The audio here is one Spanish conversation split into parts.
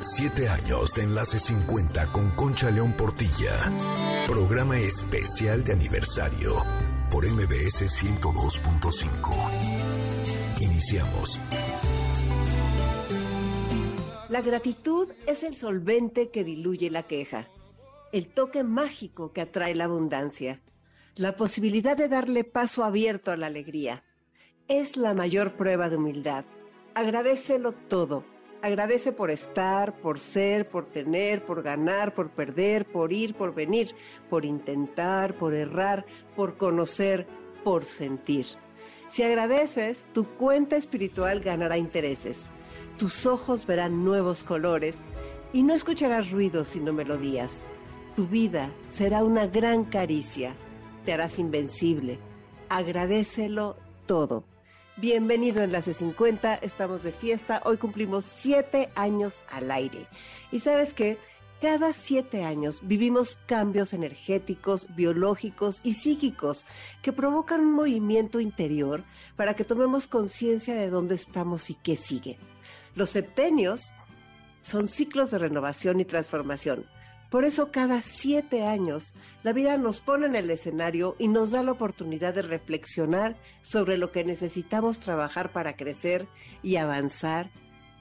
Siete años de Enlace 50 con Concha León Portilla. Programa especial de aniversario por MBS 102.5. Iniciamos. La gratitud es el solvente que diluye la queja, el toque mágico que atrae la abundancia, la posibilidad de darle paso abierto a la alegría. Es la mayor prueba de humildad. Agradecelo todo Agradece por estar, por ser, por tener, por ganar, por perder, por ir, por venir, por intentar, por errar, por conocer, por sentir. Si agradeces, tu cuenta espiritual ganará intereses. Tus ojos verán nuevos colores y no escucharás ruidos sino melodías. Tu vida será una gran caricia. Te harás invencible. Agradecelo todo. Bienvenido en Enlace 50, estamos de fiesta, hoy cumplimos siete años al aire. Y sabes que cada siete años vivimos cambios energéticos, biológicos y psíquicos que provocan un movimiento interior para que tomemos conciencia de dónde estamos y qué sigue. Los septenios son ciclos de renovación y transformación. Por eso cada siete años la vida nos pone en el escenario y nos da la oportunidad de reflexionar sobre lo que necesitamos trabajar para crecer y avanzar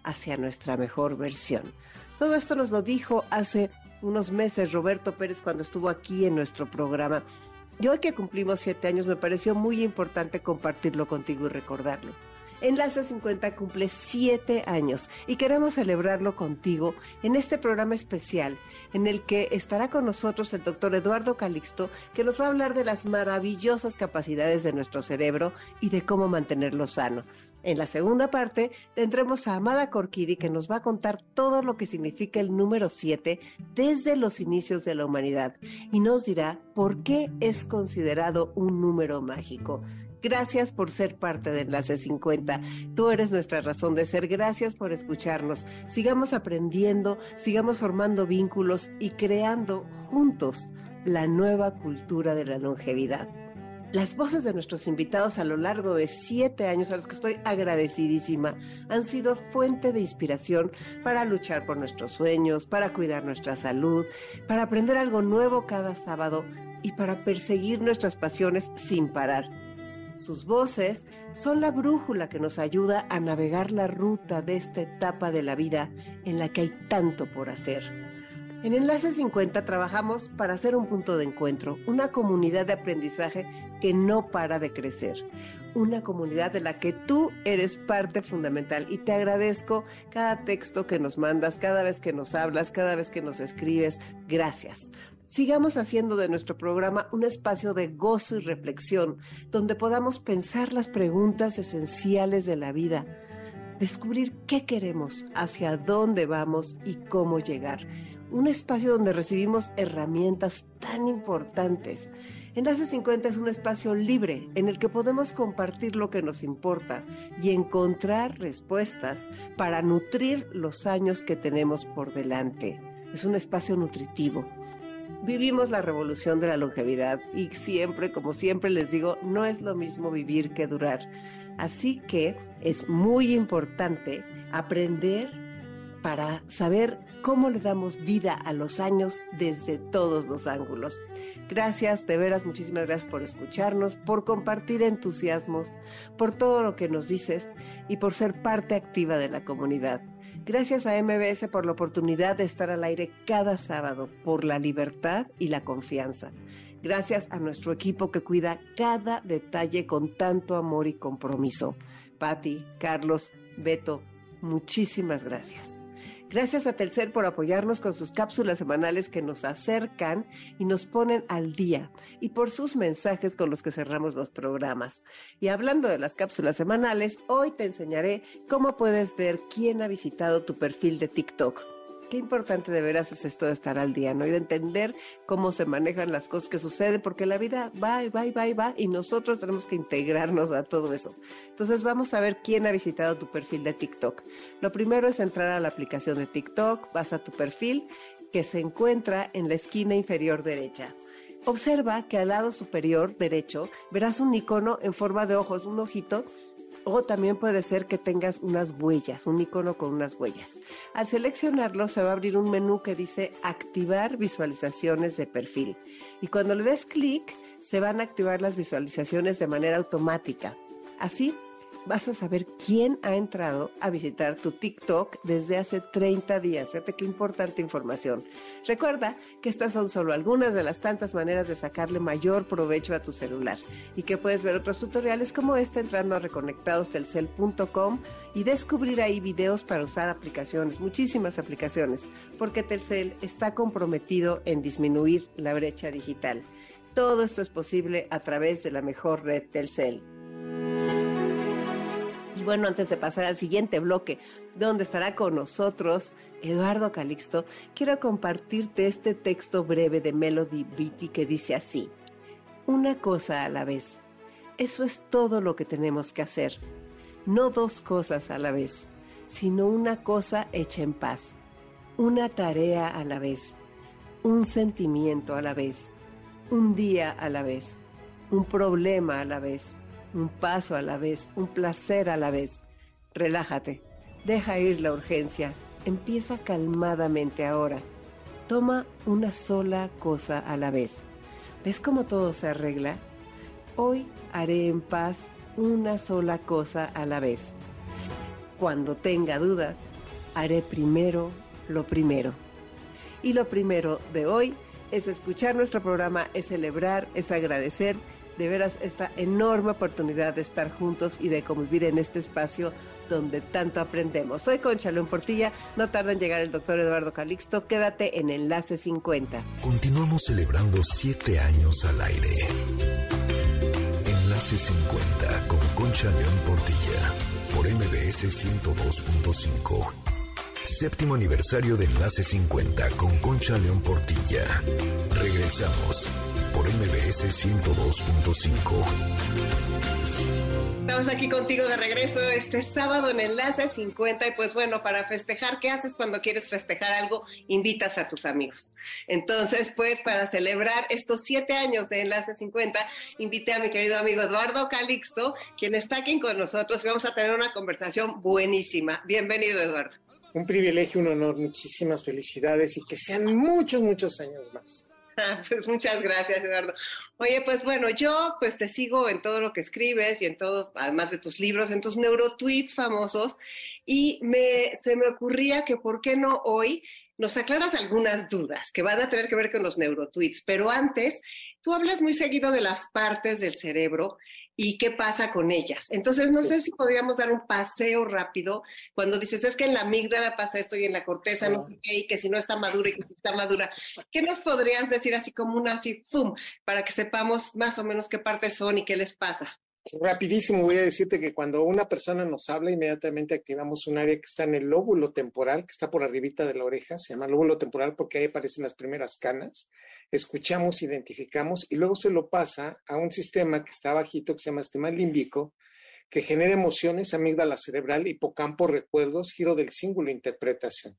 hacia nuestra mejor versión. Todo esto nos lo dijo hace unos meses Roberto Pérez cuando estuvo aquí en nuestro programa. Y hoy que cumplimos siete años me pareció muy importante compartirlo contigo y recordarlo. Enlace 50 cumple siete años y queremos celebrarlo contigo en este programa especial en el que estará con nosotros el doctor Eduardo Calixto que nos va a hablar de las maravillosas capacidades de nuestro cerebro y de cómo mantenerlo sano. En la segunda parte tendremos a Amada Corquidi que nos va a contar todo lo que significa el número 7 desde los inicios de la humanidad y nos dirá por qué es considerado un número mágico. Gracias por ser parte de Enlace 50. Tú eres nuestra razón de ser. Gracias por escucharnos. Sigamos aprendiendo, sigamos formando vínculos y creando juntos la nueva cultura de la longevidad. Las voces de nuestros invitados a lo largo de siete años, a los que estoy agradecidísima, han sido fuente de inspiración para luchar por nuestros sueños, para cuidar nuestra salud, para aprender algo nuevo cada sábado y para perseguir nuestras pasiones sin parar. Sus voces son la brújula que nos ayuda a navegar la ruta de esta etapa de la vida en la que hay tanto por hacer. En Enlace 50 trabajamos para hacer un punto de encuentro, una comunidad de aprendizaje que no para de crecer, una comunidad de la que tú eres parte fundamental y te agradezco cada texto que nos mandas, cada vez que nos hablas, cada vez que nos escribes. Gracias sigamos haciendo de nuestro programa un espacio de gozo y reflexión, donde podamos pensar las preguntas esenciales de la vida, descubrir qué queremos, hacia dónde vamos y cómo llegar. Un espacio donde recibimos herramientas tan importantes. Enlace 50 es un espacio libre en el que podemos compartir lo que nos importa y encontrar respuestas para nutrir los años que tenemos por delante. Es un espacio nutritivo vivimos la revolución de la longevidad y siempre, como siempre les digo, no es lo mismo vivir que durar. Así que es muy importante aprender para saber cómo le damos vida a los años desde todos los ángulos. Gracias, de veras, muchísimas gracias por escucharnos, por compartir entusiasmos, por todo lo que nos dices y por ser parte activa de la comunidad. Gracias a MBS por la oportunidad de estar al aire cada sábado, por la libertad y la confianza. Gracias a nuestro equipo que cuida cada detalle con tanto amor y compromiso. Patti, Carlos, Beto, muchísimas gracias. Gracias a Telcel por apoyarnos con sus cápsulas semanales que nos acercan y nos ponen al día y por sus mensajes con los que cerramos los programas. Y hablando de las cápsulas semanales, hoy te enseñaré cómo puedes ver quién ha visitado tu perfil de TikTok qué importante de veras es esto de estar al día, ¿no? Y de entender cómo se manejan las cosas que suceden, porque la vida va y va y va y va, y nosotros tenemos que integrarnos a todo eso. Entonces vamos a ver quién ha visitado tu perfil de TikTok. Lo primero es entrar a la aplicación de TikTok, vas a tu perfil que se encuentra en la esquina inferior derecha. Observa que al lado superior derecho verás un icono en forma de ojos, un ojito O también puede ser que tengas unas huellas, un icono con unas huellas. Al seleccionarlo se va a abrir un menú que dice activar visualizaciones de perfil. Y cuando le des clic, se van a activar las visualizaciones de manera automática. Así vas a saber quién ha entrado a visitar tu TikTok desde hace 30 días. Fíjate qué importante información. Recuerda que estas son solo algunas de las tantas maneras de sacarle mayor provecho a tu celular y que puedes ver otros tutoriales como este entrando a reconectadostelcel.com y descubrir ahí videos para usar aplicaciones, muchísimas aplicaciones, porque Telcel está comprometido en disminuir la brecha digital. Todo esto es posible a través de la mejor red Telcel bueno, antes de pasar al siguiente bloque, donde estará con nosotros Eduardo Calixto, quiero compartirte este texto breve de Melody Beatty que dice así, una cosa a la vez. Eso es todo lo que tenemos que hacer. No dos cosas a la vez, sino una cosa hecha en paz. Una tarea a la vez. Un sentimiento a la vez. Un día a la vez. Un problema a la vez un paso a la vez, un placer a la vez. Relájate, deja ir la urgencia, empieza calmadamente ahora. Toma una sola cosa a la vez. ¿Ves cómo todo se arregla? Hoy haré en paz una sola cosa a la vez. Cuando tenga dudas, haré primero lo primero. Y lo primero de hoy es escuchar nuestro programa, es celebrar, es agradecer de veras esta enorme oportunidad de estar juntos y de convivir en este espacio donde tanto aprendemos. Soy Concha León Portilla, no tarda en llegar el doctor Eduardo Calixto, quédate en Enlace 50. Continuamos celebrando siete años al aire. Enlace 50 con Concha León Portilla por MBS 102.5. Séptimo aniversario de Enlace 50 con Concha León Portilla. Regresamos por MBS 102.5. Estamos aquí contigo de regreso este sábado en Enlace 50 y pues bueno, para festejar, ¿qué haces cuando quieres festejar algo? Invitas a tus amigos. Entonces, pues para celebrar estos siete años de Enlace 50, invité a mi querido amigo Eduardo Calixto, quien está aquí con nosotros y vamos a tener una conversación buenísima. Bienvenido, Eduardo. Un privilegio, un honor, muchísimas felicidades y que sean muchos, muchos años más. Pues muchas gracias, Eduardo. Oye, pues bueno, yo pues te sigo en todo lo que escribes y en todo, además de tus libros, en tus neurotweets famosos, y me, se me ocurría que por qué no hoy nos aclaras algunas dudas que van a tener que ver con los neurotweets, pero antes, tú hablas muy seguido de las partes del cerebro y qué pasa con ellas. Entonces, no sé si podríamos dar un paseo rápido cuando dices, es que en la amígdala pasa esto y en la corteza no sé qué, y que si no está madura y que si está madura. ¿Qué nos podrías decir así como una así, ¡pum!, para que sepamos más o menos qué partes son y qué les pasa? Rapidísimo voy a decirte que cuando una persona nos habla, inmediatamente activamos un área que está en el lóbulo temporal, que está por arribita de la oreja, se llama lóbulo temporal porque ahí aparecen las primeras canas escuchamos, identificamos y luego se lo pasa a un sistema que está bajito, que se llama sistema límbico, que genera emociones, amígdala cerebral, hipocampo, recuerdos, giro del símbolo, interpretación.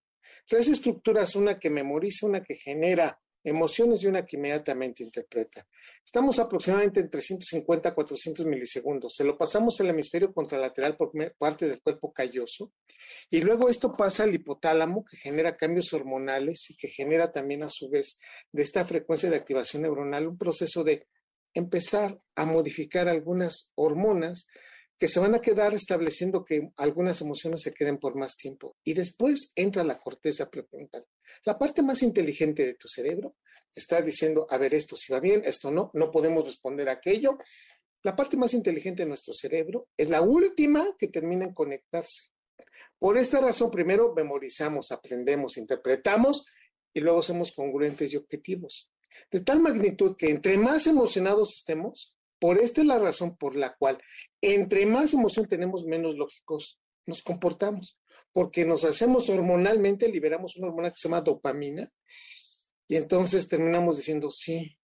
Tres estructuras, una que memoriza, una que genera emociones y una que inmediatamente interpreta. Estamos aproximadamente en 350 a 400 milisegundos. Se lo pasamos al hemisferio contralateral por parte del cuerpo calloso y luego esto pasa al hipotálamo que genera cambios hormonales y que genera también a su vez de esta frecuencia de activación neuronal un proceso de empezar a modificar algunas hormonas que se van a quedar estableciendo que algunas emociones se queden por más tiempo. Y después entra la corteza prefrontal. La parte más inteligente de tu cerebro está diciendo, a ver, esto si va bien, esto no, no podemos responder a aquello. La parte más inteligente de nuestro cerebro es la última que termina en conectarse. Por esta razón, primero memorizamos, aprendemos, interpretamos y luego somos congruentes y objetivos. De tal magnitud que entre más emocionados estemos, por esta es la razón por la cual entre más emoción tenemos, menos lógicos nos comportamos, porque nos hacemos hormonalmente, liberamos una hormona que se llama dopamina, y entonces terminamos diciendo sí,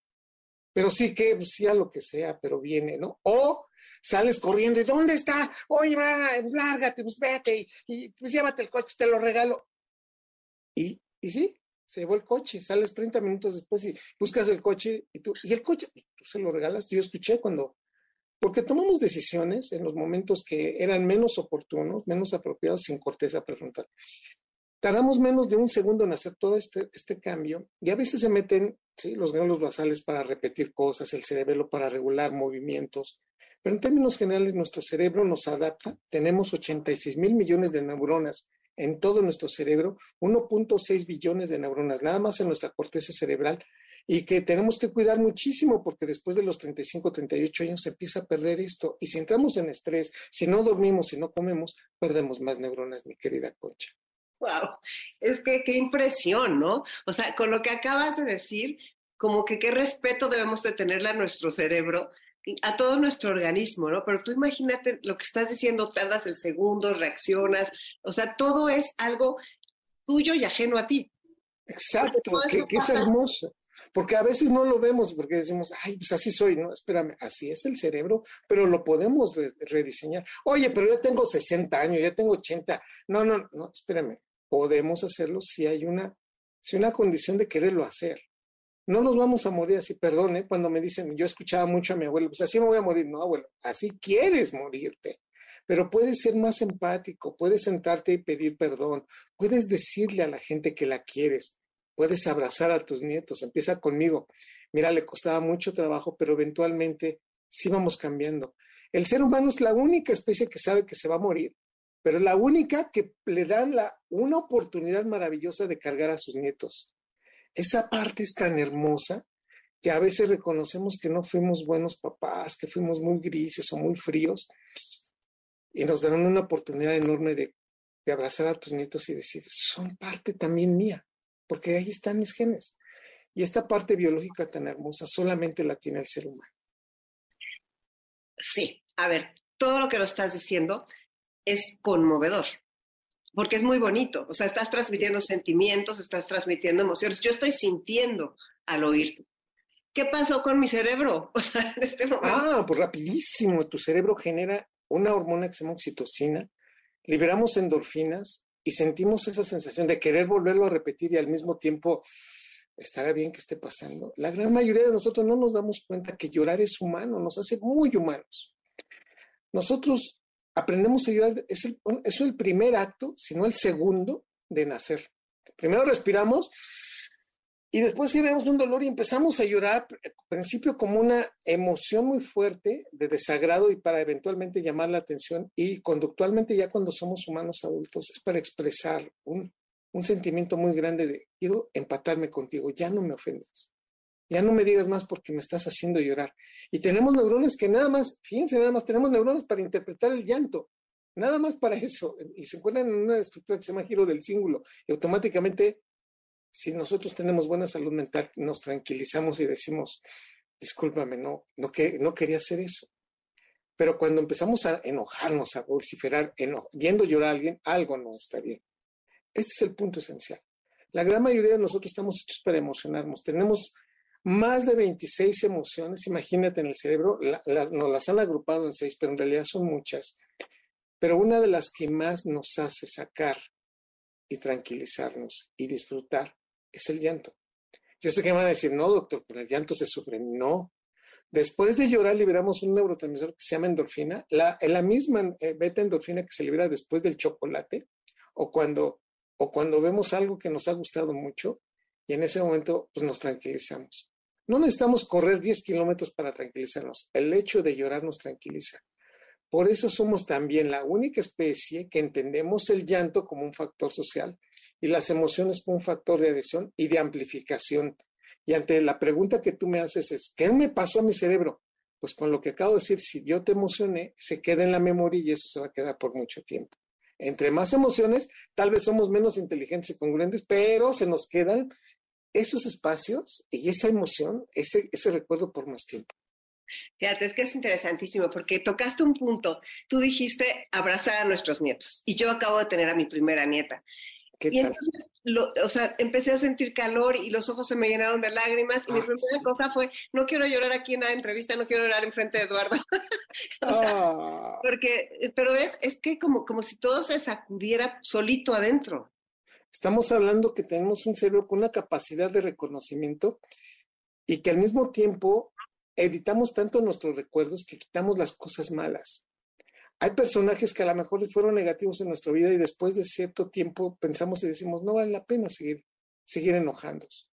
pero sí que, pues, sí a lo que sea, pero viene, ¿no? O sales corriendo y ¿dónde está? Oye, lárgate, pues vete y, pues llévate el coche, te lo regalo. Y, y sí, se llevó el coche, sales 30 minutos después y buscas el coche y tú, y el coche, tú se lo regalas. Yo escuché cuando porque tomamos decisiones en los momentos que eran menos oportunos, menos apropiados, sin corteza prefrontal. Tardamos menos de un segundo en hacer todo este, este cambio y a veces se meten ¿sí? los ganglios basales para repetir cosas, el cerebelo para regular movimientos, pero en términos generales nuestro cerebro nos adapta. Tenemos 86 mil millones de neuronas en todo nuestro cerebro, 1.6 billones de neuronas, nada más en nuestra corteza cerebral, y que tenemos que cuidar muchísimo porque después de los 35, 38 años se empieza a perder esto. Y si entramos en estrés, si no dormimos, si no comemos, perdemos más neuronas, mi querida Concha. Wow, es que qué impresión, ¿no? O sea, con lo que acabas de decir, como que qué respeto debemos de tenerle a nuestro cerebro, a todo nuestro organismo, ¿no? Pero tú imagínate lo que estás diciendo, tardas el segundo, reaccionas, o sea, todo es algo tuyo y ajeno a ti. Exacto, que, que es hermoso. Porque a veces no lo vemos porque decimos, ay, pues así soy, ¿no? Espérame, así es el cerebro, pero lo podemos rediseñar. Oye, pero yo tengo 60 años, ya tengo 80. No, no, no, espérame podemos hacerlo si hay una, si una condición de quererlo hacer. No nos vamos a morir así, perdón, cuando me dicen, yo escuchaba mucho a mi abuelo, pues así me voy a morir. No, abuelo, así quieres morirte. Pero puedes ser más empático, puedes sentarte y pedir perdón, puedes decirle a la gente que la quieres, puedes abrazar a tus nietos, empieza conmigo. Mira, le costaba mucho trabajo, pero eventualmente sí vamos cambiando. El ser humano es la única especie que sabe que se va a morir pero la única que le dan una oportunidad maravillosa de cargar a sus nietos. Esa parte es tan hermosa que a veces reconocemos que no fuimos buenos papás, que fuimos muy grises o muy fríos, y nos dan una oportunidad enorme de, de abrazar a tus nietos y decir, son parte también mía, porque ahí están mis genes. Y esta parte biológica tan hermosa solamente la tiene el ser humano. Sí, a ver, todo lo que lo estás diciendo es conmovedor, porque es muy bonito. O sea, estás transmitiendo sentimientos, estás transmitiendo emociones. Yo estoy sintiendo al oírte. ¿Qué pasó con mi cerebro? O sea, en este momento. Ah, pues rapidísimo. Tu cerebro genera una hormona que se llama oxitocina, liberamos endorfinas y sentimos esa sensación de querer volverlo a repetir y al mismo tiempo estará bien que esté pasando. La gran mayoría de nosotros no nos damos cuenta que llorar es humano, nos hace muy humanos. Nosotros aprendemos a llorar, es el, es el primer acto, sino el segundo de nacer. Primero respiramos y después generamos un dolor y empezamos a llorar, al principio como una emoción muy fuerte de desagrado y para eventualmente llamar la atención y conductualmente ya cuando somos humanos adultos es para expresar un, un sentimiento muy grande de quiero empatarme contigo, ya no me ofendas. Ya no me digas más porque me estás haciendo llorar. Y tenemos neuronas que nada más, fíjense, nada más tenemos neuronas para interpretar el llanto. Nada más para eso. Y se encuentran en una estructura que se llama giro del cíngulo. Y automáticamente, si nosotros tenemos buena salud mental, nos tranquilizamos y decimos, discúlpame, no, no, que, no quería hacer eso. Pero cuando empezamos a enojarnos, a vociferar, viendo llorar a alguien, algo no está bien. Este es el punto esencial. La gran mayoría de nosotros estamos hechos para emocionarnos. Tenemos más de 26 emociones, imagínate en el cerebro, nos las han agrupado en seis, pero en realidad son muchas. Pero una de las que más nos hace sacar y tranquilizarnos y disfrutar es el llanto. Yo sé que me van a decir, no, doctor, con el llanto se sufre. No. Después de llorar liberamos un neurotransmisor que se llama endorfina, la, la misma eh, beta endorfina que se libera después del chocolate o cuando, o cuando vemos algo que nos ha gustado mucho y en ese momento pues, nos tranquilizamos. No necesitamos correr 10 kilómetros para tranquilizarnos. El hecho de llorar nos tranquiliza. Por eso somos también la única especie que entendemos el llanto como un factor social y las emociones como un factor de adhesión y de amplificación. Y ante la pregunta que tú me haces es, ¿qué me pasó a mi cerebro? Pues con lo que acabo de decir, si yo te emocioné, se queda en la memoria y eso se va a quedar por mucho tiempo. Entre más emociones, tal vez somos menos inteligentes y congruentes, pero se nos quedan esos espacios y esa emoción, ese, ese recuerdo por más tiempo. Fíjate, es que es interesantísimo porque tocaste un punto. Tú dijiste abrazar a nuestros nietos y yo acabo de tener a mi primera nieta. y entonces, o sea, empecé a sentir calor y los ojos se me llenaron de lágrimas y mi ah, primera cosa fue, no quiero llorar aquí en la entrevista, no quiero llorar enfrente de Eduardo. o sea, ah. porque, pero es, es que como, como si todo se sacudiera solito adentro. Estamos hablando que tenemos un cerebro con una capacidad de reconocimiento y que al mismo tiempo editamos tanto nuestros recuerdos que quitamos las cosas malas. Hay personajes que a lo mejor fueron negativos en nuestra vida y después de cierto tiempo pensamos y decimos, no vale la pena seguir, seguir enojándose.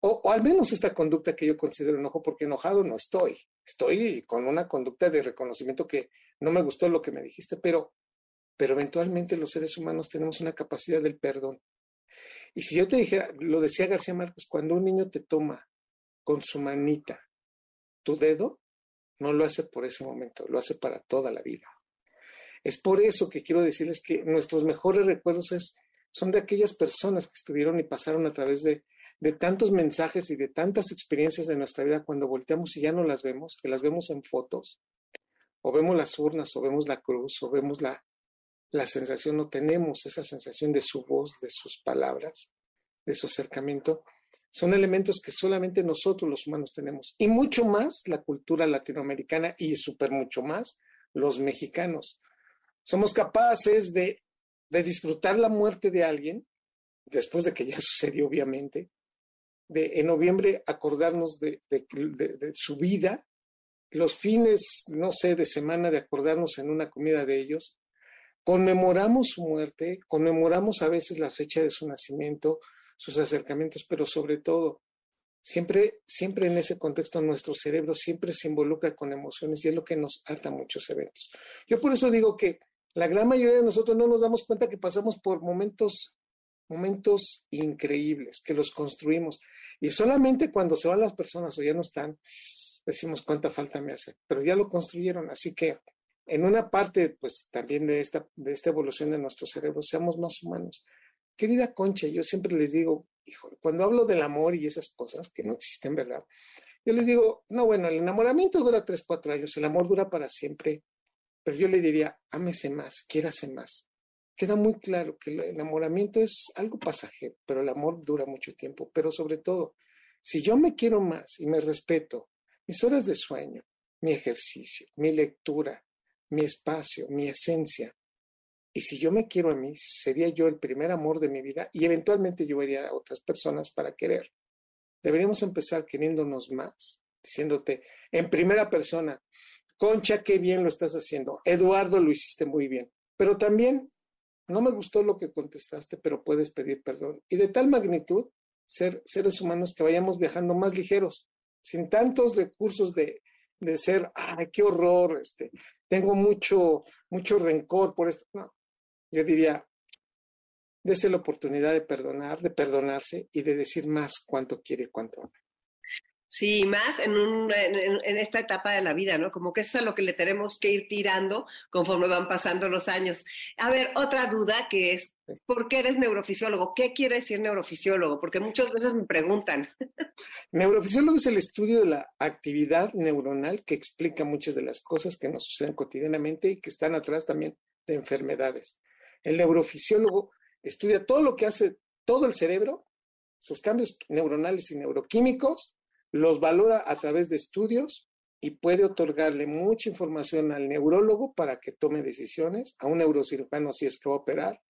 O, o, al menos esta conducta que yo considero enojo, porque enojado no estoy. Estoy con una conducta de reconocimiento que no me gustó lo que me dijiste, pero, pero eventualmente los seres humanos tenemos una capacidad del perdón. Y si yo te dijera, lo decía García Márquez, cuando un niño te toma con su manita tu dedo, no lo hace por ese momento, lo hace para toda la vida. Es por eso que quiero decirles que nuestros mejores recuerdos es, son de aquellas personas que estuvieron y pasaron a través de, de tantos mensajes y de tantas experiencias de nuestra vida cuando volteamos y ya no las vemos, que las vemos en fotos, o vemos las urnas, o vemos la cruz, o vemos la, la sensación, no tenemos esa sensación de su voz, de sus palabras, de su acercamiento, son elementos que solamente nosotros los humanos tenemos. Y mucho más la cultura latinoamericana y súper mucho más los mexicanos. Somos capaces de, de, disfrutar la muerte de alguien, después de que ya sucedió obviamente, de en noviembre acordarnos de, de, de su vida, los fines, no sé, de semana de acordarnos en una comida de ellos, conmemoramos su muerte, conmemoramos a veces la fecha de su nacimiento, sus acercamientos, pero sobre todo, siempre, siempre en ese contexto nuestro cerebro siempre se involucra con emociones y es lo que nos ata a muchos eventos. Yo por eso digo que la gran mayoría de nosotros no nos damos cuenta que pasamos por momentos, momentos increíbles, que los construimos. Y solamente cuando se van las personas o ya no están, decimos cuánta falta me hace, pero ya lo construyeron. Así que en una parte, pues también de esta, de esta evolución de nuestro cerebro, seamos más humanos. Querida Concha, yo siempre les digo, hijo, cuando hablo del amor y esas cosas que no existen, ¿verdad? Yo les digo, no, bueno, el enamoramiento dura tres, cuatro años, el amor dura para siempre, pero yo le diría, ámese más, quiérase más. Queda muy claro que el enamoramiento es algo pasajero, pero el amor dura mucho tiempo. Pero sobre todo, si yo me quiero más y me respeto, mis horas de sueño, mi ejercicio, mi lectura, mi espacio, mi esencia, y si yo me quiero a mí, sería yo el primer amor de mi vida y eventualmente yo vería a otras personas para querer. Deberíamos empezar queriéndonos más, diciéndote en primera persona, Concha, qué bien lo estás haciendo. Eduardo, lo hiciste muy bien. Pero también, no me gustó lo que contestaste, pero puedes pedir perdón. Y de tal magnitud, ser seres humanos que vayamos viajando más ligeros, sin tantos recursos de, de ser, ay, qué horror, este, tengo mucho, mucho rencor por esto. No, yo diría, dése la oportunidad de perdonar, de perdonarse y de decir más cuánto quiere, cuánto ama. Sí, más en, en, esta etapa de la vida, ¿no? Como que eso es lo que le tenemos que ir tirando conforme van pasando los años. A ver, otra duda que es, ¿por qué eres neurofisiólogo? ¿Qué quiere decir neurofisiólogo? Porque muchas veces me preguntan. Neurofisiólogo es el estudio de la actividad neuronal que explica muchas de las cosas que nos suceden cotidianamente y que están atrás también de enfermedades. El neurofisiólogo estudia todo lo que hace todo el cerebro, sus cambios neuronales y neuroquímicos, los valora a través de estudios y puede otorgarle mucha información al neurólogo para que tome decisiones, a un neurocirujano si es que va a operar,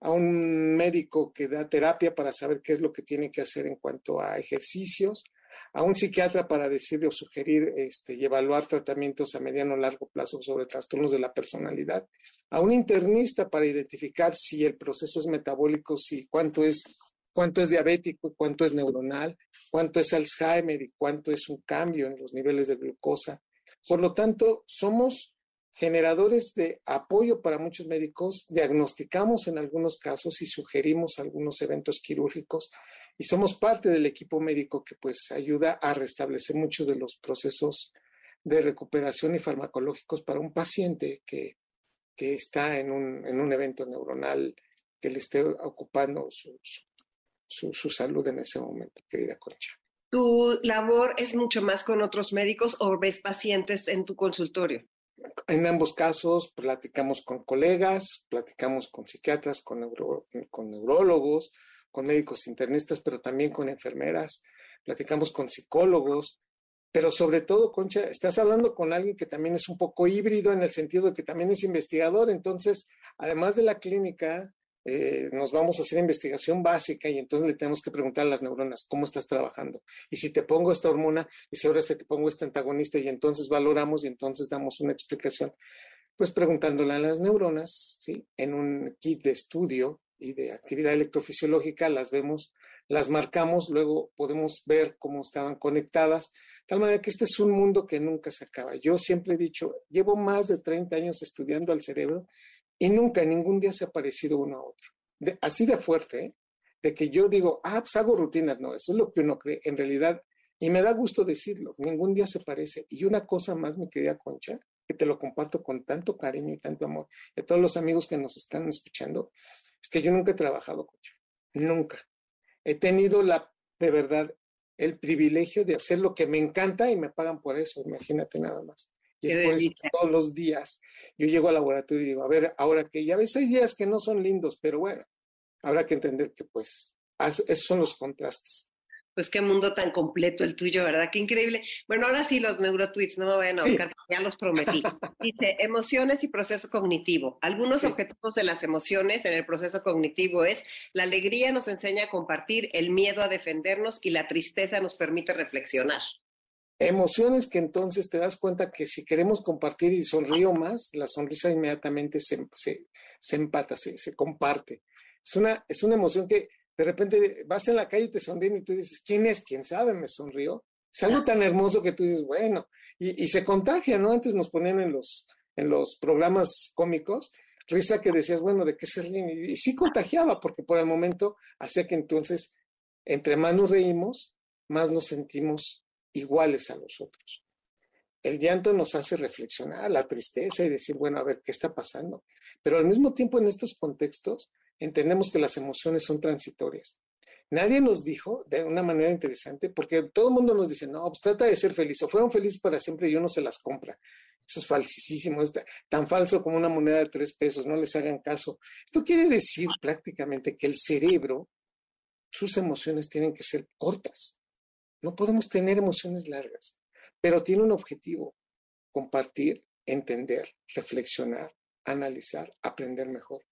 a un médico que da terapia para saber qué es lo que tiene que hacer en cuanto a ejercicios, a un psiquiatra para decirle o sugerir este, y evaluar tratamientos a mediano o largo plazo sobre trastornos de la personalidad, a un internista para identificar si el proceso es metabólico, si cuánto es cuánto es diabético, cuánto es neuronal, cuánto es Alzheimer y cuánto es un cambio en los niveles de glucosa. Por lo tanto, somos generadores de apoyo para muchos médicos, diagnosticamos en algunos casos y sugerimos algunos eventos quirúrgicos y somos parte del equipo médico que pues ayuda a restablecer muchos de los procesos de recuperación y farmacológicos para un paciente que, que está en un, en un evento neuronal que le esté ocupando su, su su, salud en ese momento, querida Concha. ¿Tu labor es mucho más con otros médicos o ves pacientes en tu consultorio? En ambos casos, platicamos con colegas, platicamos con psiquiatras, con, neuro, con neurólogos, con médicos internistas, pero también con enfermeras, platicamos con psicólogos, pero sobre todo, Concha, estás hablando con alguien que también es un poco híbrido en el sentido de que también es investigador, entonces, además de la clínica, eh, nos vamos a hacer investigación básica y entonces le tenemos que preguntar a las neuronas cómo estás trabajando. Y si te pongo esta hormona y si ahora se te pongo este antagonista y entonces valoramos y entonces damos una explicación, pues preguntándole a las neuronas, ¿sí? En un kit de estudio y de actividad electrofisiológica, las vemos, las marcamos, luego podemos ver cómo estaban conectadas, tal manera que este es un mundo que nunca se acaba. Yo siempre he dicho, llevo más de 30 años estudiando al cerebro y nunca, ningún día se ha parecido uno a otro. así de fuerte, ¿eh? de que yo digo, ah, pues hago rutinas, no, eso es lo que uno cree. En realidad, y me da gusto decirlo, ningún día se parece. Y una cosa más, mi querida Concha, que te lo comparto con tanto cariño y tanto amor, de todos los amigos que nos están escuchando, es que yo nunca he trabajado, Concha, nunca. He tenido la, de verdad, el privilegio de hacer lo que me encanta y me pagan por eso, imagínate nada más. Y es por eso que todos los días yo llego al laboratorio y digo, a ver, ahora que ya ves, hay días que no son lindos, pero bueno, habrá que entender que pues esos son los contrastes. Pues qué mundo tan completo el tuyo, ¿verdad? Qué increíble. Bueno, ahora sí los neurotweets, no me vayan a buscar, ya los prometí. Dice, emociones y proceso cognitivo. Algunos objetivos de las emociones en el proceso cognitivo es, la alegría nos enseña a compartir, el miedo a defendernos y la tristeza nos permite reflexionar. Emociones que entonces te das cuenta que si queremos compartir y sonrío más, la sonrisa inmediatamente se, se, empata, se, se, comparte. Es una, es una emoción que de repente vas en la calle y te sonríen y tú dices, ¿quién es? ¿Quién sabe? Me sonrió. Es algo tan hermoso que tú dices, bueno, y, y se contagia, ¿no? Antes nos ponían en los, en los programas cómicos risa que decías, bueno, ¿de qué se ríen? Y, y sí contagiaba, porque por el momento hacía que entonces, entre más nos reímos, más nos sentimos iguales a los otros. El llanto nos hace reflexionar, la tristeza y decir, bueno, a ver, ¿qué está pasando? Pero al mismo tiempo en estos contextos entendemos que las emociones son transitorias. Nadie nos dijo de una manera interesante, porque todo el mundo nos dice, no, pues trata de ser feliz, o fueron felices para siempre y uno se las compra. Eso es falsísimo, tan falso como una moneda de tres pesos, no les hagan caso. Esto quiere decir prácticamente que el cerebro, sus emociones tienen que ser cortas. No podemos tener emociones largas, pero tiene un objetivo, compartir, entender, reflexionar, analizar, aprender mejor.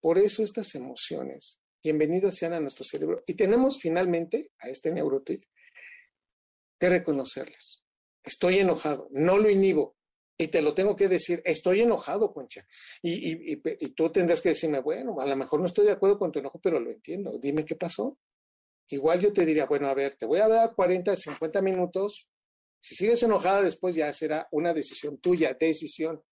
Por eso estas emociones, bienvenidas sean a nuestro cerebro. Y tenemos finalmente a este neurotweet que reconocerlas. Estoy enojado, no lo inhibo. Y te lo tengo que decir, estoy enojado, Concha. Y, y tú tendrás que decirme, bueno, a lo mejor no estoy de acuerdo con tu enojo, pero lo entiendo. Dime qué pasó. Igual yo te diría, bueno, a ver, te voy a dar 40, 50 minutos. Si sigues enojada después ya será una decisión tuya, decisión.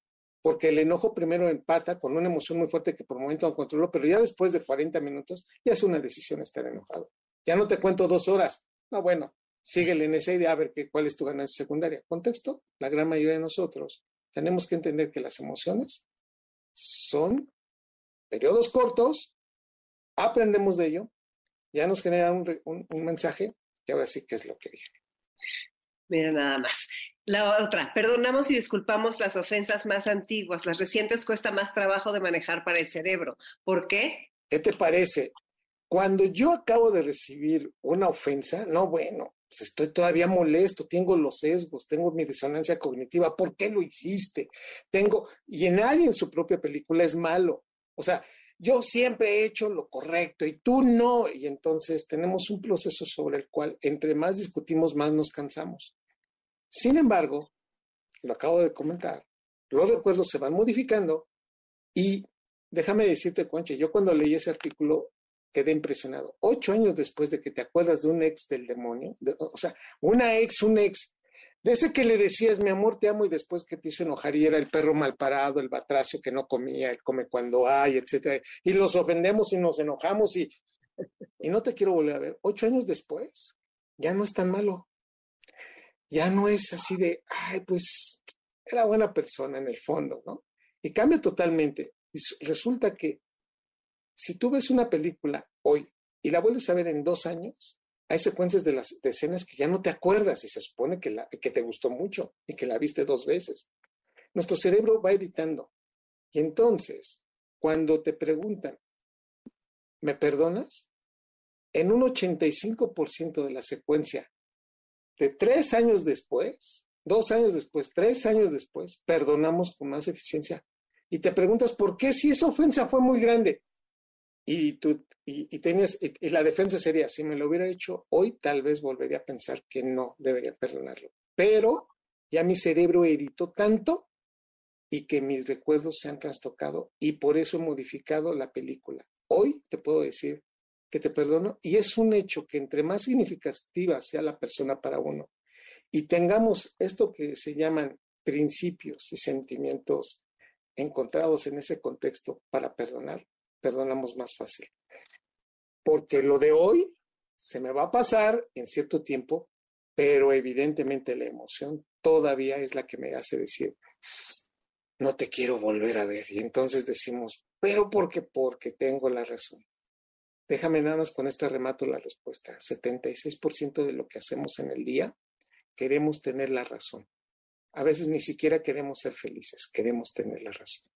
Porque el enojo primero empata con una emoción muy fuerte que por momento no controlo, pero ya después de 40 minutos ya es una decisión estar enojado. Ya no te cuento dos horas. No, bueno, síguele en esa idea a ver qué, cuál es tu ganancia secundaria. Contexto, la gran mayoría de nosotros tenemos que entender que las emociones son periodos cortos, aprendemos de ello, ya nos genera un, mensaje y ahora sí que es lo que dije. Mira nada más. La otra, perdonamos y disculpamos las ofensas más antiguas, las recientes cuesta más trabajo de manejar para el cerebro. ¿Por qué? ¿Qué te parece? Cuando yo acabo de recibir una ofensa, no, bueno, pues estoy todavía molesto, tengo los sesgos, tengo mi disonancia cognitiva, ¿por qué lo hiciste? Tengo, y en alguien su propia película es malo. O sea, yo siempre he hecho lo correcto y tú no. Y entonces tenemos un proceso sobre el cual entre más discutimos, más nos cansamos. Sin embargo, lo acabo de comentar, los recuerdos se van modificando y déjame decirte, Conche, yo cuando leí ese artículo quedé impresionado. Ocho años después de que te acuerdas de un ex del demonio, o sea, una ex, un ex, de ese que le decías, mi amor, te amo, y después que te hizo enojar y era el perro mal parado, el batracio que no comía, el come cuando hay, etcétera. Y los ofendemos y nos enojamos y, y no te quiero volver a ver. Ocho años después, ya no es tan malo. Ya no es así de, ay, pues era buena persona en el fondo, ¿no? Y cambia totalmente. Y resulta que si tú ves una película hoy y la vuelves a ver en dos años, hay secuencias de las escenas que ya no te acuerdas y se supone que, que te gustó mucho y que la viste dos veces. Nuestro cerebro va editando. Y entonces, cuando te preguntan, ¿me perdonas? En un 85% de la secuencia, de tres años después, dos años después, tres años después, perdonamos con más eficiencia. Y te preguntas, ¿por qué si esa ofensa fue muy grande? Y, tú, y, tenías, la defensa sería, si me lo hubiera hecho hoy, tal vez volvería a pensar que no debería perdonarlo. Pero ya mi cerebro editó tanto y que mis recuerdos se han trastocado y por eso he modificado la película. Hoy te puedo decir que te perdono y es un hecho que entre más significativa sea la persona para uno y tengamos esto que se llaman principios y sentimientos encontrados en ese contexto para perdonar, perdonamos más fácil. Porque lo de hoy se me va a pasar en cierto tiempo, pero evidentemente la emoción todavía es la que me hace decir, no te quiero volver a ver. Y entonces decimos, pero ¿por qué? Porque tengo la razón. Déjame nada más con esta remato la respuesta. 76% de lo que hacemos en el día queremos tener la razón. A veces ni siquiera queremos ser felices, queremos tener la razón.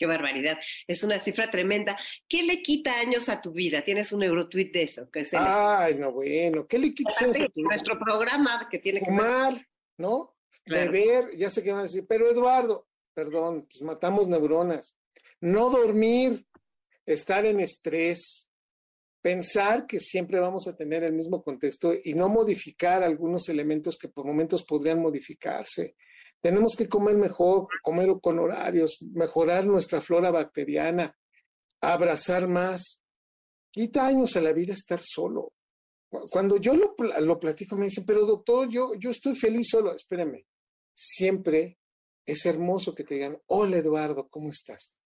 Qué barbaridad. Es una cifra tremenda. ¿Qué le quita años a tu vida? Tienes un eurotweet de eso. Que Ay, no, bueno. ¿Qué le quita años a tu vida? Nuestro programa que tiene que Fumar, ¿no? Beber, ya sé qué van a decir. Pero Eduardo, perdón, pues matamos neuronas. No dormir, estar en estrés, pensar que siempre vamos a tener el mismo contexto y no modificar algunos elementos que por momentos podrían modificarse. Tenemos que comer mejor, comer con horarios, mejorar nuestra flora bacteriana, abrazar más. Quita años a la vida estar solo. Cuando yo lo, lo platico, me dicen, pero doctor, yo, yo estoy feliz solo. Espérame, siempre es hermoso que te digan, hola Eduardo, ¿cómo estás?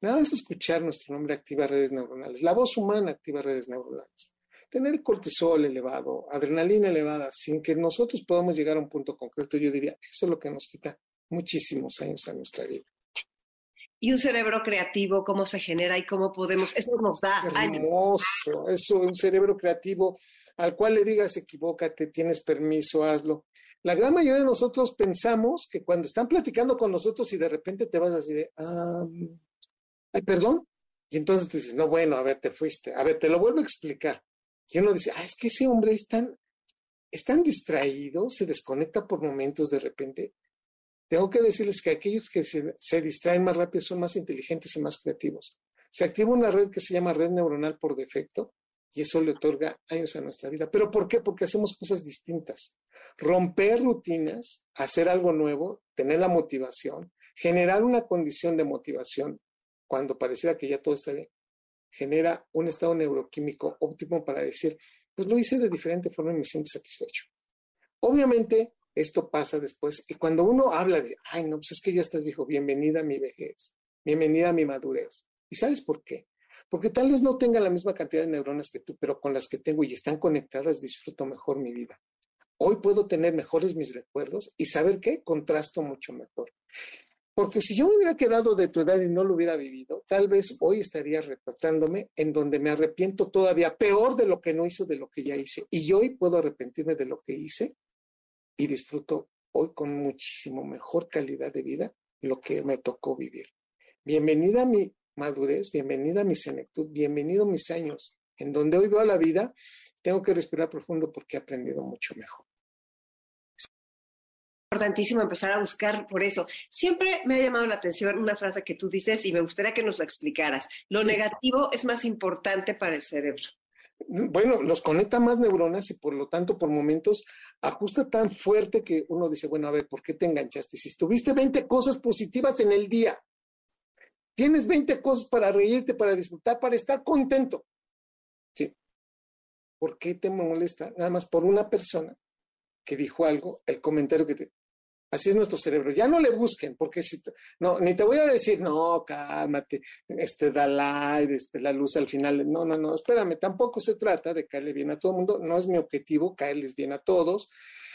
Nada más escuchar nuestro nombre activa redes neuronales. La voz humana activa redes neuronales. Tener cortisol elevado, adrenalina elevada, sin que nosotros podamos llegar a un punto concreto, yo diría, eso es lo que nos quita muchísimos años a nuestra vida. Y un cerebro creativo, cómo se genera y cómo podemos, eso nos da Hermoso, eso, un cerebro creativo al cual le digas, equivócate, tienes permiso, hazlo. La gran mayoría de nosotros pensamos que cuando están platicando con nosotros y de repente te vas así de, ah, ay, perdón. Y entonces tú dices, no, bueno, a ver, te fuiste. A ver, te lo vuelvo a explicar. Y uno dice, ah, es que ese hombre es tan, es tan distraído, se desconecta por momentos de repente. Tengo que decirles que aquellos que se, se distraen más rápido son más inteligentes y más creativos. Se activa una red que se llama red neuronal por defecto y eso le otorga años a nuestra vida. ¿Pero por qué? Porque hacemos cosas distintas. Romper rutinas, hacer algo nuevo, tener la motivación, generar una condición de motivación cuando pareciera que ya todo está bien, genera un estado neuroquímico óptimo para decir, pues lo hice de diferente forma y me siento satisfecho. Obviamente, esto pasa después y cuando uno habla de, ay, no, pues es que ya estás viejo, bienvenida a mi vejez, bienvenida a mi madurez. ¿Y sabes por qué? Porque tal vez no tenga la misma cantidad de neuronas que tú, pero con las que tengo y están conectadas, disfruto mejor mi vida. Hoy puedo tener mejores mis recuerdos y saber qué, contrasto mucho mejor. Porque si yo me hubiera quedado de tu edad y no lo hubiera vivido, tal vez hoy estaría retratándome en donde me arrepiento todavía peor de lo que no hizo, de lo que ya hice. Y hoy puedo arrepentirme de lo que hice y disfruto hoy con muchísimo mejor calidad de vida lo que me tocó vivir. Bienvenida a mi madurez, bienvenida a mi senectud, bienvenido a mis años, en donde hoy veo la vida, tengo que respirar profundo porque he aprendido mucho mejor importantísimo empezar a buscar por eso. Siempre me ha llamado la atención una frase que tú dices y me gustaría que nos la explicaras. Lo negativo es más importante para el cerebro. Bueno, nos conecta más neuronas y por lo tanto por momentos ajusta tan fuerte que uno dice, bueno, a ver, ¿por qué te enganchaste? Si tuviste 20 cosas positivas en el día, tienes 20 cosas para reírte, para disfrutar, para estar contento. Sí. ¿Por qué te molesta? Nada más por una persona que dijo algo, el comentario que te, Así es nuestro cerebro. Ya no le busquen, porque si no, ni te voy a decir, no, cálmate, este da este, la luz al final. No, no, no, espérame, tampoco se trata de caerle bien a todo el mundo. No es mi objetivo caerles bien a todos.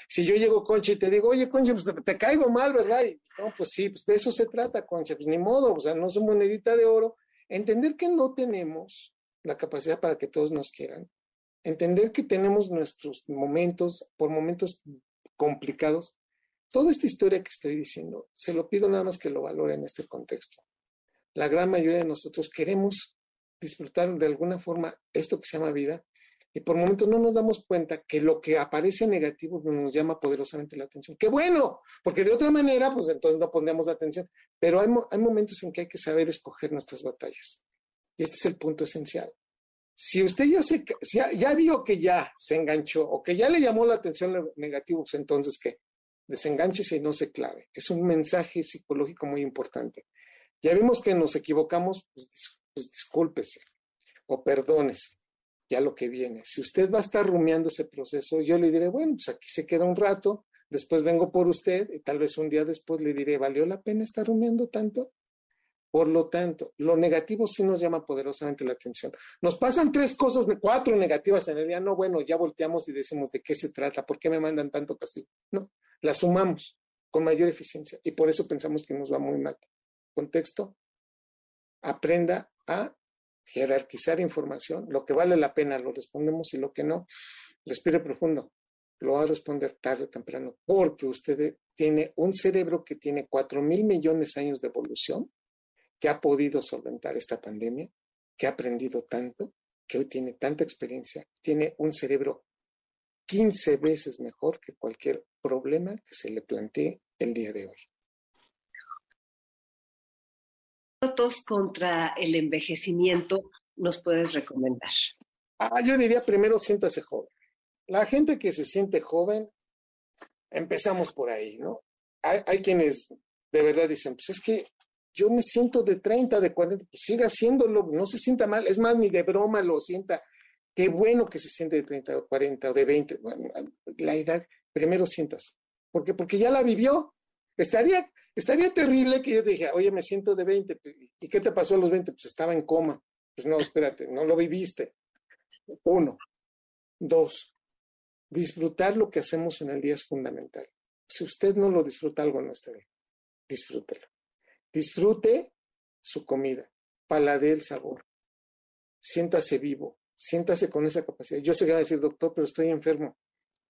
Si yo llego, Concha, y te digo, oye, Concha, pues te, caigo mal, ¿verdad? no, pues sí, pues de eso se trata, Concha, pues ni modo, o sea, no es monedita de oro. Entender que no tenemos la capacidad para que todos nos quieran. Entender que tenemos nuestros momentos, por momentos complicados, Toda esta historia que estoy diciendo, se lo pido nada más que lo valore en este contexto. La gran mayoría de nosotros queremos disfrutar de alguna forma esto que se llama vida y por momentos no nos damos cuenta que lo que aparece negativo nos llama poderosamente la atención. ¡Qué bueno! Porque de otra manera, pues entonces no pondríamos atención. Pero hay, momentos en que hay que saber escoger nuestras batallas. Y este es el punto esencial. Si usted ya, vio que ya se enganchó o que ya le llamó la atención lo negativo, pues entonces ¿qué? Desenganchese y no se clave. Es un mensaje psicológico muy importante. Ya vimos que nos equivocamos, pues, pues discúlpese o perdónese ya lo que viene. Si usted va a estar rumiando ese proceso, yo le diré, bueno, pues aquí se queda un rato, después vengo por usted y tal vez un día después le diré, ¿valió la pena estar rumiando tanto? Por lo tanto, lo negativo sí nos llama poderosamente la atención. Nos pasan tres cosas, cuatro negativas en el día. No, bueno, ya volteamos y decimos de qué se trata, por qué me mandan tanto castigo. No, las sumamos con mayor eficiencia y por eso pensamos que nos va muy mal. Contexto, aprenda a jerarquizar información. Lo que vale la pena lo respondemos y lo que no, respire profundo. Lo va a responder tarde o temprano porque usted tiene un cerebro que tiene cuatro mil millones de años de evolución que ha podido solventar esta pandemia, que ha aprendido tanto, que hoy tiene tanta experiencia, tiene un cerebro 15 veces mejor que cualquier problema que se le plantee el día de hoy. ¿Cuántos contra el envejecimiento nos puedes recomendar? Ah, yo diría primero siéntase joven. La gente que se siente joven, empezamos por ahí, ¿no? Hay, hay quienes de verdad dicen, pues es que yo me siento de 30, de 40, pues siga haciéndolo, no se sienta mal, es más, ni de broma lo sienta. Qué bueno que se siente de 30 o 40 o de 20. la edad, primero sientas. ¿Por qué? Porque ya la vivió. Estaría, estaría terrible que yo te dije, oye, me siento de 20. ¿Y qué te pasó a los 20? Pues estaba en coma. Pues no, espérate, no lo viviste. Uno. Dos. Disfrutar lo que hacemos en el día es fundamental. Si usted no lo disfruta, algo no está bien. Disfrútelo. Disfrute su comida, paladee el sabor, siéntase vivo, siéntase con esa capacidad. Yo sé que va a decir, doctor, pero estoy enfermo.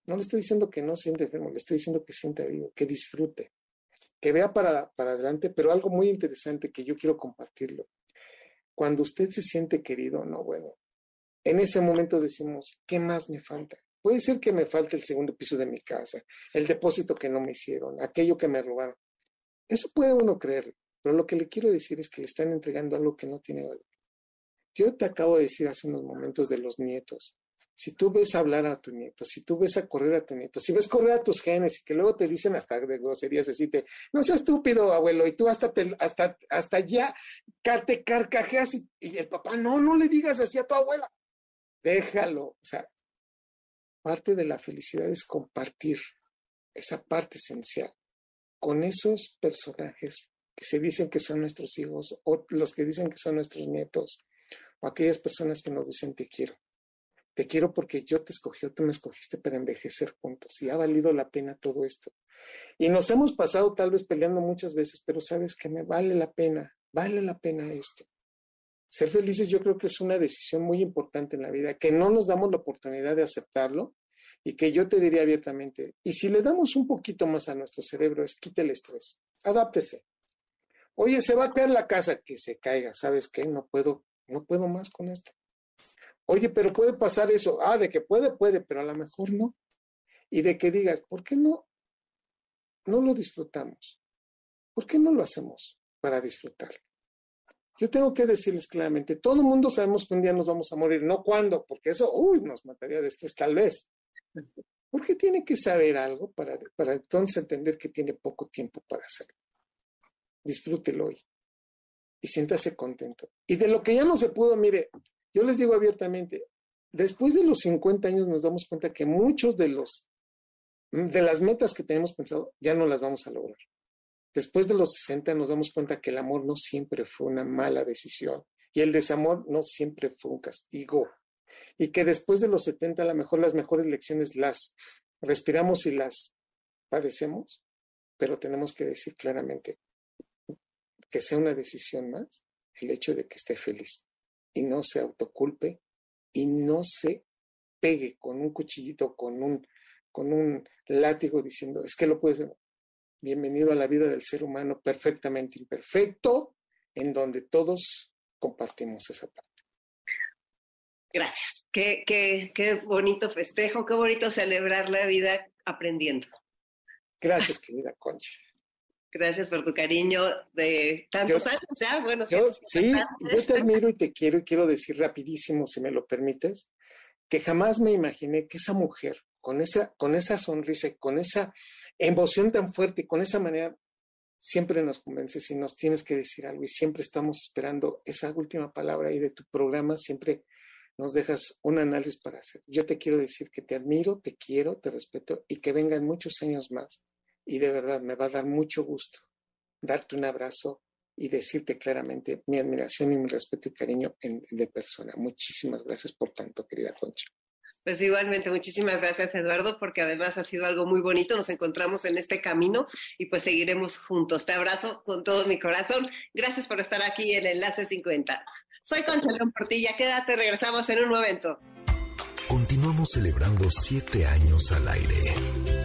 No le estoy diciendo que no siente enfermo, le estoy diciendo que sienta vivo, que disfrute, que vea para, para adelante, pero algo muy interesante que yo quiero compartirlo. Cuando usted se siente querido, no, bueno, en ese momento decimos, ¿qué más me falta? Puede ser que me falte el segundo piso de mi casa, el depósito que no me hicieron, aquello que me robaron. Eso puede uno creer, pero lo que le quiero decir es que le están entregando algo que no tiene valor. Yo te acabo de decir hace unos momentos de los nietos. Si tú ves hablar a tu nieto, si tú ves a correr a tu nieto, si ves correr a tus genes y que luego te dicen hasta de groserías, así te, no seas estúpido, abuelo, y tú hasta, hasta, hasta ya te carcajeas y, y el papá, no, no le digas así a tu abuela. Déjalo. O sea, parte de la felicidad es compartir esa parte esencial con esos personajes que se dicen que son nuestros hijos, o los que dicen que son nuestros nietos, o aquellas personas que nos dicen te quiero. Te quiero porque yo te escogí, tú me escogiste para envejecer juntos y ha valido la pena todo esto. Y nos hemos pasado tal vez peleando muchas veces, pero sabes que me vale la pena, vale la pena esto. Ser felices yo creo que es una decisión muy importante en la vida, que no nos damos la oportunidad de aceptarlo y que yo te diría abiertamente, y si le damos un poquito más a nuestro cerebro, es quite el estrés, adáptese, Oye, se va a caer la casa, que se caiga, ¿sabes qué? No puedo, no puedo más con esto. Oye, pero puede pasar eso. Ah, de que puede, puede, pero a lo mejor no. Y de que digas, ¿por qué no? No lo disfrutamos. ¿Por qué no lo hacemos para disfrutar? Yo tengo que decirles claramente, todo el mundo sabemos que un día nos vamos a morir, no cuándo, porque eso, uy, nos mataría de estrés tal vez. Porque tiene que saber algo para, para entonces entender que tiene poco tiempo para hacerlo disfrútelo hoy y siéntase contento. Y de lo que ya no se pudo, mire, yo les digo abiertamente, después de los 50 años nos damos cuenta que muchos de los de las metas que tenemos pensado ya no las vamos a lograr. Después de los 60 nos damos cuenta que el amor no siempre fue una mala decisión y el desamor no siempre fue un castigo. Y que después de los 70 a lo mejor las mejores lecciones las respiramos y las padecemos, pero tenemos que decir claramente, que sea una decisión más el hecho de que esté feliz y no se autoculpe y no se pegue con un cuchillito, con un, con un látigo diciendo, es que lo puedes. Bienvenido a la vida del ser humano perfectamente imperfecto, en donde todos compartimos esa parte. Gracias. Qué, qué, qué bonito festejo, qué bonito celebrar la vida aprendiendo. Gracias, querida Concha. Gracias por tu cariño de tantos años ya. Bueno, yo, sí, yo te admiro y te quiero y quiero decir rapidísimo, si me lo permites, que jamás me imaginé que esa mujer, con esa, con esa sonrisa, con esa emoción tan fuerte y con esa manera, siempre nos convences y nos tienes que decir algo y siempre estamos esperando esa última palabra y de tu programa siempre nos dejas un análisis para hacer. Yo te quiero decir que te admiro, te quiero, te respeto y que vengan muchos años más y de verdad me va a dar mucho gusto darte un abrazo y decirte claramente mi admiración y mi respeto y cariño de persona. Muchísimas gracias por tanto, querida Concha. Pues igualmente, muchísimas gracias Eduardo, porque además ha sido algo muy bonito. Nos encontramos en este camino y pues seguiremos juntos. Te abrazo con todo mi corazón. Gracias por estar aquí en Enlace 50. Soy Concha León Portilla. Quédate, regresamos en un momento. Continuamos celebrando siete años al aire.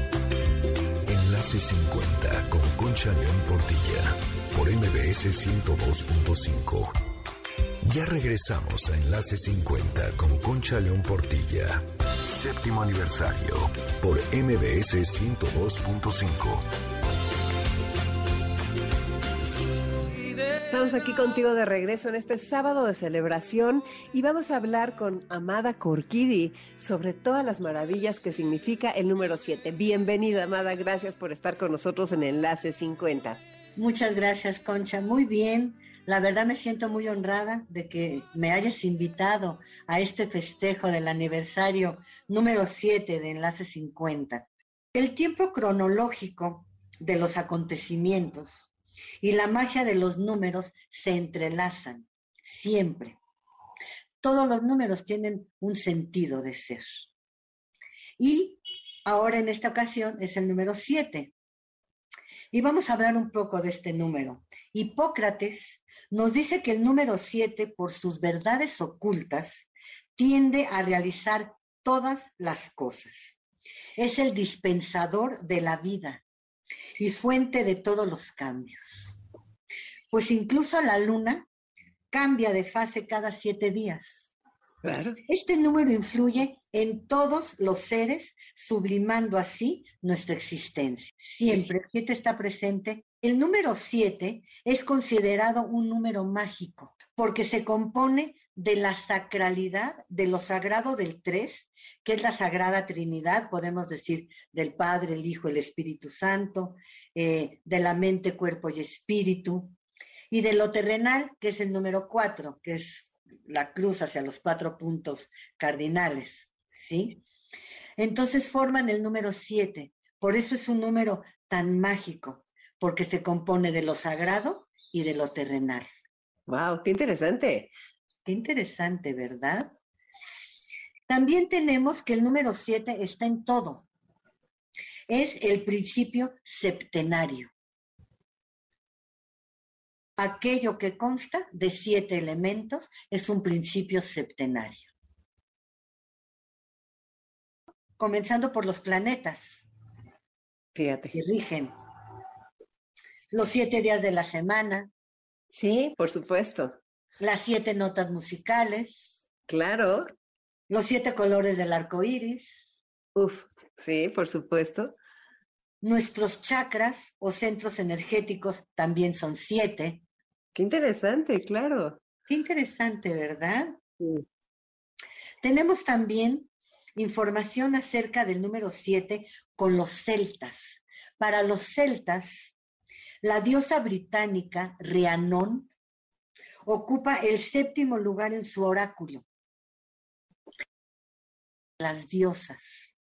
Enlace 50 con Concha León Portilla por MBS 102.5. Ya regresamos a Enlace 50 con Concha León Portilla. Séptimo aniversario por MBS 102.5. Estamos aquí contigo de regreso en este sábado de celebración y vamos a hablar con Amada Corquidi sobre todas las maravillas que significa el número 7. Bienvenida, Amada, gracias por estar con nosotros en Enlace 50. Muchas gracias, Concha. Muy bien. La verdad me siento muy honrada de que me hayas invitado a este festejo del aniversario número 7 de Enlace 50. El tiempo cronológico de los acontecimientos y la magia de los números se entrelazan siempre. Todos los números tienen un sentido de ser. Y ahora en esta ocasión es el número 7. Y vamos a hablar un poco de este número. Hipócrates nos dice que el número 7, por sus verdades ocultas, tiende a realizar todas las cosas. Es el dispensador de la vida, y fuente de todos los cambios. Pues incluso la luna cambia de fase cada siete días. Este número influye en todos los seres, sublimando así nuestra existencia. Siempre siete está presente. El número siete es considerado un número mágico porque se compone de la sacralidad, de lo sagrado del tres que es la Sagrada Trinidad, podemos decir del Padre, el Hijo, el Espíritu Santo, eh, de la mente, cuerpo y espíritu, y de lo terrenal, que es el número cuatro, que es la cruz hacia los cuatro puntos cardinales, ¿sí? Entonces forman el número siete, por eso es un número tan mágico, porque se compone de lo sagrado y de lo terrenal. ¡Wow! ¡Qué interesante! Qué interesante, ¿verdad? También tenemos que el número 7 está en todo. Es el principio septenario. Aquello que consta de siete elementos es un principio septenario. Comenzando por los planetas. Fíjate. Que rigen los siete días de la semana. Sí, por supuesto. Las siete notas musicales. Claro los siete colores del arco iris. Uf, sí, por supuesto. Nuestros chakras o centros energéticos también son siete. Qué interesante, claro. Qué interesante, ¿verdad? Tenemos también información acerca del número siete con los celtas. Para los celtas, la diosa británica Rhiannon ocupa el séptimo lugar en su oráculo las diosas.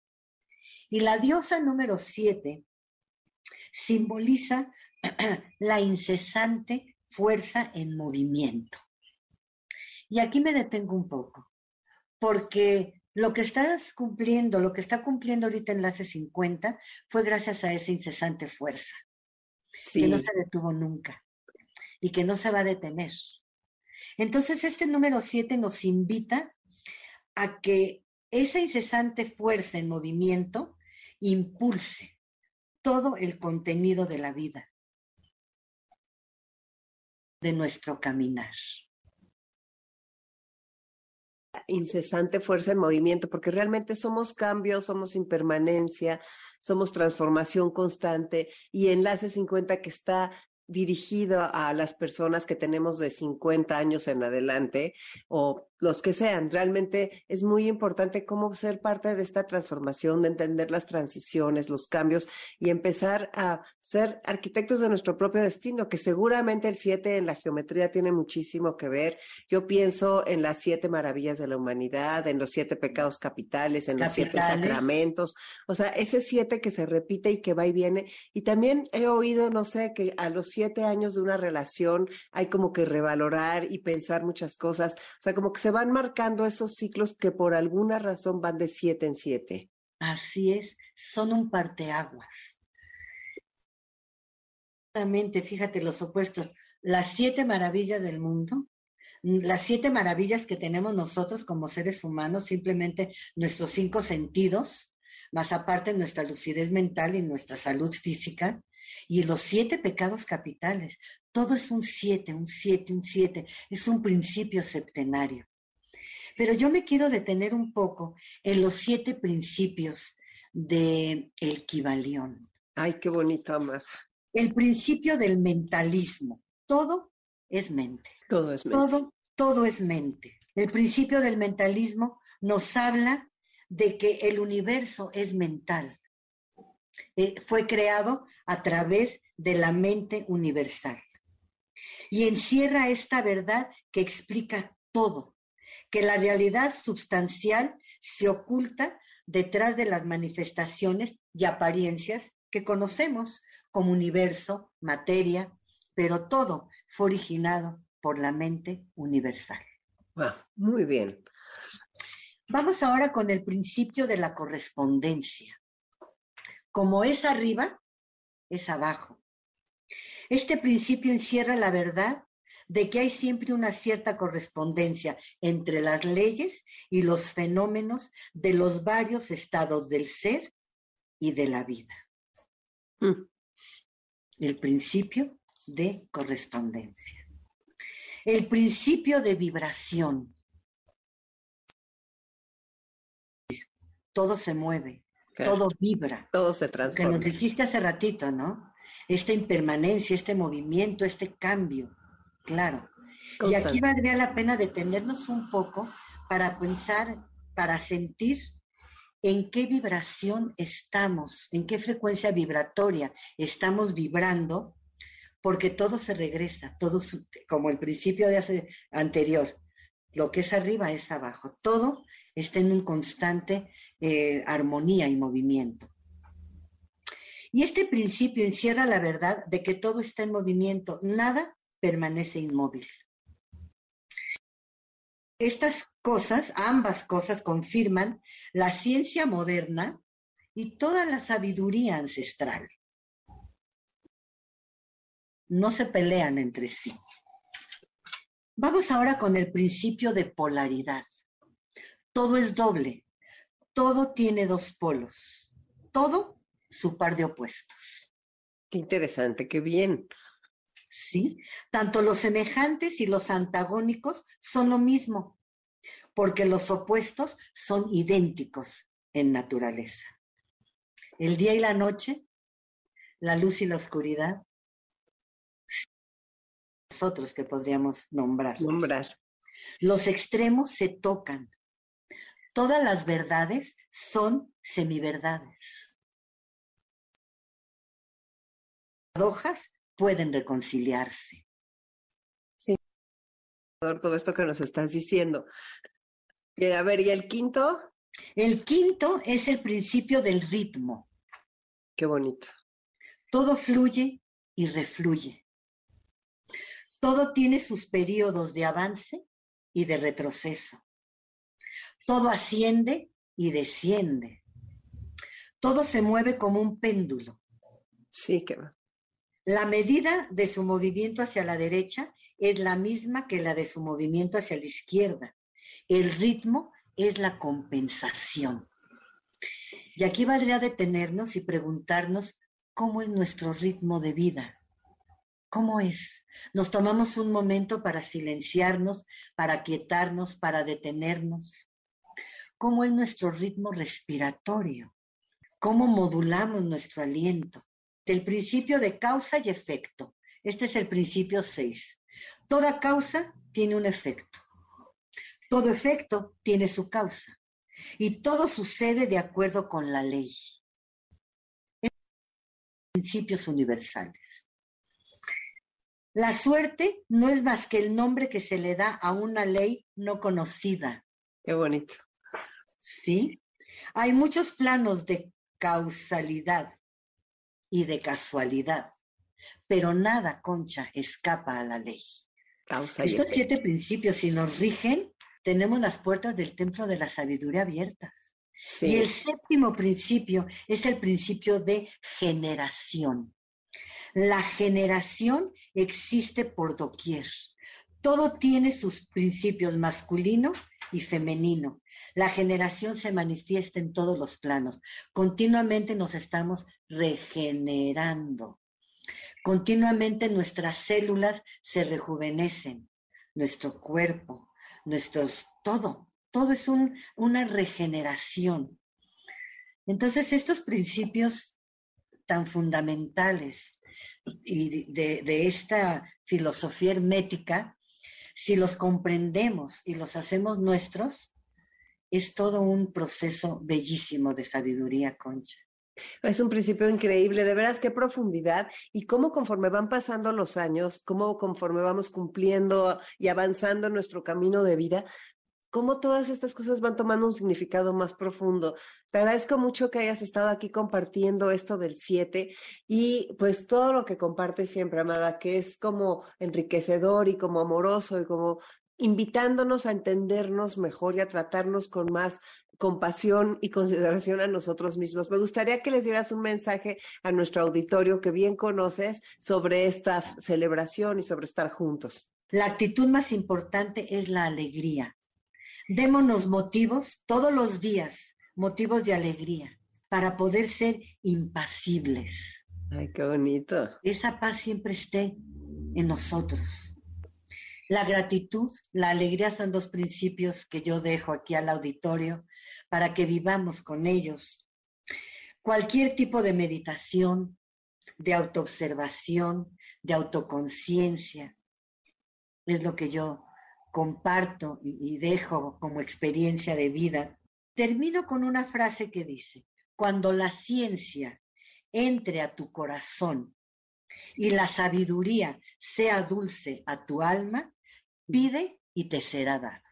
Y la diosa número siete simboliza la incesante fuerza en movimiento. Y aquí me detengo un poco, porque lo que estás cumpliendo, lo que está cumpliendo ahorita Enlace 50, fue gracias a esa incesante fuerza, que no se detuvo nunca y que no se va a detener. Entonces, este número 7 nos invita a que esa incesante fuerza en movimiento impulse todo el contenido de la vida, de nuestro caminar. incesante fuerza en movimiento, porque realmente somos cambio, somos impermanencia, somos transformación constante y Enlace 50 que está dirigido a las personas que tenemos de 50 años en adelante o los que sean. Realmente es muy importante cómo ser parte de esta transformación, de entender las transiciones, los cambios y empezar a ser arquitectos de nuestro propio destino, que seguramente el 7 en la geometría tiene muchísimo que ver. Yo pienso en las siete maravillas de la humanidad, en los siete pecados capitales, en los siete sacramentos, o sea, ese siete que se repite y que va y viene. Y también he oído, no sé, que a los siete años de una relación hay como que revalorar y pensar muchas cosas, o sea, como que se van marcando esos ciclos que por alguna razón van de siete en siete. Así es, son un parteaguas. Exactamente, fíjate los opuestos. Las siete maravillas del mundo, las siete maravillas que tenemos nosotros como seres humanos, simplemente nuestros cinco sentidos, más aparte nuestra lucidez mental y nuestra salud física, y los siete pecados capitales. Todo es un siete, un siete, un siete. Es un principio septenario. Pero yo me quiero detener un poco en los siete principios de el Kibalión. Ay, qué bonito, Amar. El principio del mentalismo. Todo es mente. Todo es mente. Todo, todo es mente. El principio del mentalismo nos habla de que el universo es mental. Eh, fue creado a través de la mente universal. Y encierra esta verdad que explica todo, que la realidad sustancial se oculta detrás de las manifestaciones y apariencias que conocemos como universo, materia, pero todo fue originado por la mente universal. muy bien. Vamos ahora con el principio de la correspondencia. Como es arriba, es abajo. Este principio encierra la verdad de que hay siempre una cierta correspondencia entre las leyes y los fenómenos de los varios estados del ser y de la vida. Mm. El principio de correspondencia. El principio de vibración. Todo se mueve, todo vibra. Todo se transforma. Que nos dijiste hace ratito, ¿no? Esta impermanencia, este movimiento, este cambio. Claro. Y aquí valdría la pena detenernos un poco para pensar, para sentir en qué vibración estamos, en qué frecuencia vibratoria estamos vibrando, porque todo se regresa, todo como el principio de hace anterior, lo que es arriba es abajo, todo está en un constante eh, armonía y movimiento. Y este principio encierra la verdad de que todo está en movimiento, nada permanece inmóvil. Estas cosas, ambas cosas, confirman la ciencia moderna y toda la sabiduría ancestral. No se pelean entre sí. Vamos ahora con el principio de polaridad. Todo es doble, todo tiene dos polos, todo su par de opuestos. Qué interesante, qué bien. ¿Sí? Tanto los semejantes y los antagónicos son lo mismo, porque los opuestos son idénticos en naturaleza. El día y la noche, la luz y la oscuridad, nosotros que podríamos nombrar. Nombrar. Los extremos se tocan. Todas las verdades son semiverdades. Paradojas pueden reconciliarse. Sí, todo esto que nos estás diciendo. A ver, ¿y el quinto? El quinto es el principio del ritmo. Qué bonito. Todo fluye y refluye. Todo tiene sus periodos de avance y de retroceso. Todo asciende y desciende. Todo se mueve como un péndulo. Sí, que va. La medida de su movimiento hacia la derecha es la misma que la de su movimiento hacia la izquierda. El ritmo es la compensación. Y aquí valdría detenernos y preguntarnos cómo es nuestro ritmo de vida. ¿Cómo es? Nos tomamos un momento para silenciarnos, para quietarnos, para detenernos. ¿Cómo es nuestro ritmo respiratorio? ¿Cómo modulamos nuestro aliento? Del principio de causa y efecto. Este es el principio 6. Toda causa tiene un efecto. Todo efecto tiene su causa. Y todo sucede de acuerdo con la ley. Principios universales. La suerte no es más que el nombre que se le da a una ley no conocida. Qué bonito. ¿Sí? Hay muchos planos de causalidad y de casualidad, pero nada, Concha, escapa a la ley. Estos siete principios, si nos rigen, tenemos las puertas del templo de la sabiduría abiertas. Y el séptimo principio es el principio de generación. La generación existe por doquier. Todo tiene sus principios masculino y femenino. La generación se manifiesta en todos los planos. Continuamente nos estamos regenerando. Continuamente nuestras células se rejuvenecen, nuestro cuerpo, nuestros, todo, todo es una regeneración. Entonces, estos principios tan fundamentales y de esta filosofía hermética, si los comprendemos y los hacemos nuestros, es todo un proceso bellísimo de sabiduría, Concha. Es un principio increíble, de veras qué profundidad y cómo conforme van pasando los años, cómo conforme vamos cumpliendo y avanzando nuestro camino de vida, cómo todas estas cosas van tomando un significado más profundo. Te agradezco mucho que hayas estado aquí compartiendo esto del 7 y pues todo lo que compartes siempre, Amada, que es como enriquecedor y como amoroso y como invitándonos a entendernos mejor y a tratarnos con más compasión y consideración a nosotros mismos. Me gustaría que les dieras un mensaje a nuestro auditorio que bien conoces sobre esta celebración y sobre estar juntos. La actitud más importante es la alegría. Démonos motivos todos los días, motivos de alegría, para poder ser impasibles. Ay, qué bonito. Esa paz siempre esté en nosotros. La gratitud, la alegría son dos principios que yo dejo aquí al auditorio para que vivamos con ellos. Cualquier tipo de meditación, de autoobservación, de autoconciencia, es lo que yo comparto y, dejo como experiencia de vida. Termino con una frase que dice, cuando la ciencia entre a tu corazón y la sabiduría sea dulce a tu alma, pide y te será dado.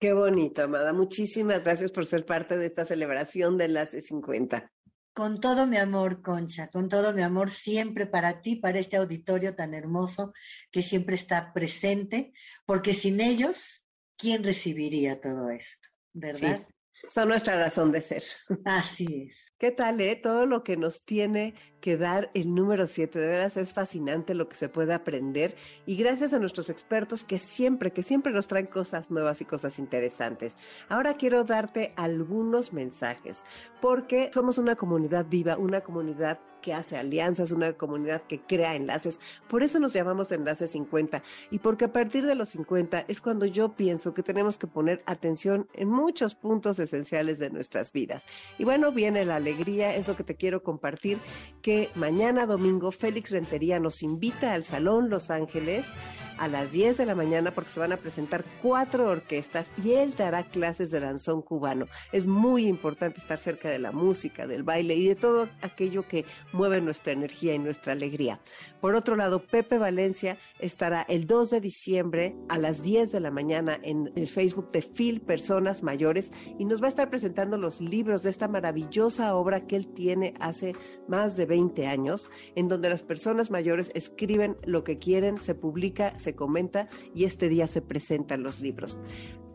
Qué bonito, Amada. Muchísimas gracias por ser parte de esta celebración de las 50. Con todo mi amor, Concha, con todo mi amor siempre para ti, para este auditorio tan hermoso que siempre está presente, porque sin ellos, ¿quién recibiría todo esto? ¿Verdad? Son nuestra razón de ser. Así es. ¿Qué tal, eh? Todo lo que nos tiene que dar el número 7. De veras es fascinante lo que se puede aprender y gracias a nuestros expertos que siempre, que siempre nos traen cosas nuevas y cosas interesantes. Ahora quiero darte algunos mensajes porque somos una comunidad viva, una comunidad que hace alianzas, una comunidad que crea enlaces. Por eso nos llamamos Enlace 50 y porque a partir de los 50 es cuando yo pienso que tenemos que poner atención en muchos puntos esenciales de nuestras vidas. Y bueno, viene la alegría, es lo que te quiero compartir, que mañana domingo Félix Rentería nos invita al Salón Los Ángeles a las 10 de la mañana porque se van a presentar cuatro orquestas y él dará clases de danzón cubano. Es muy importante estar cerca de la música, del baile y de todo aquello que mueve nuestra energía y nuestra alegría. Por otro lado, Pepe Valencia estará el 2 de diciembre a las 10 de la mañana en el Facebook de Phil Personas Mayores y nos va a estar presentando los libros de esta maravillosa obra que él tiene hace más de 20 años, en donde las personas mayores escriben lo que quieren, se publica, se comenta y este día se presentan los libros.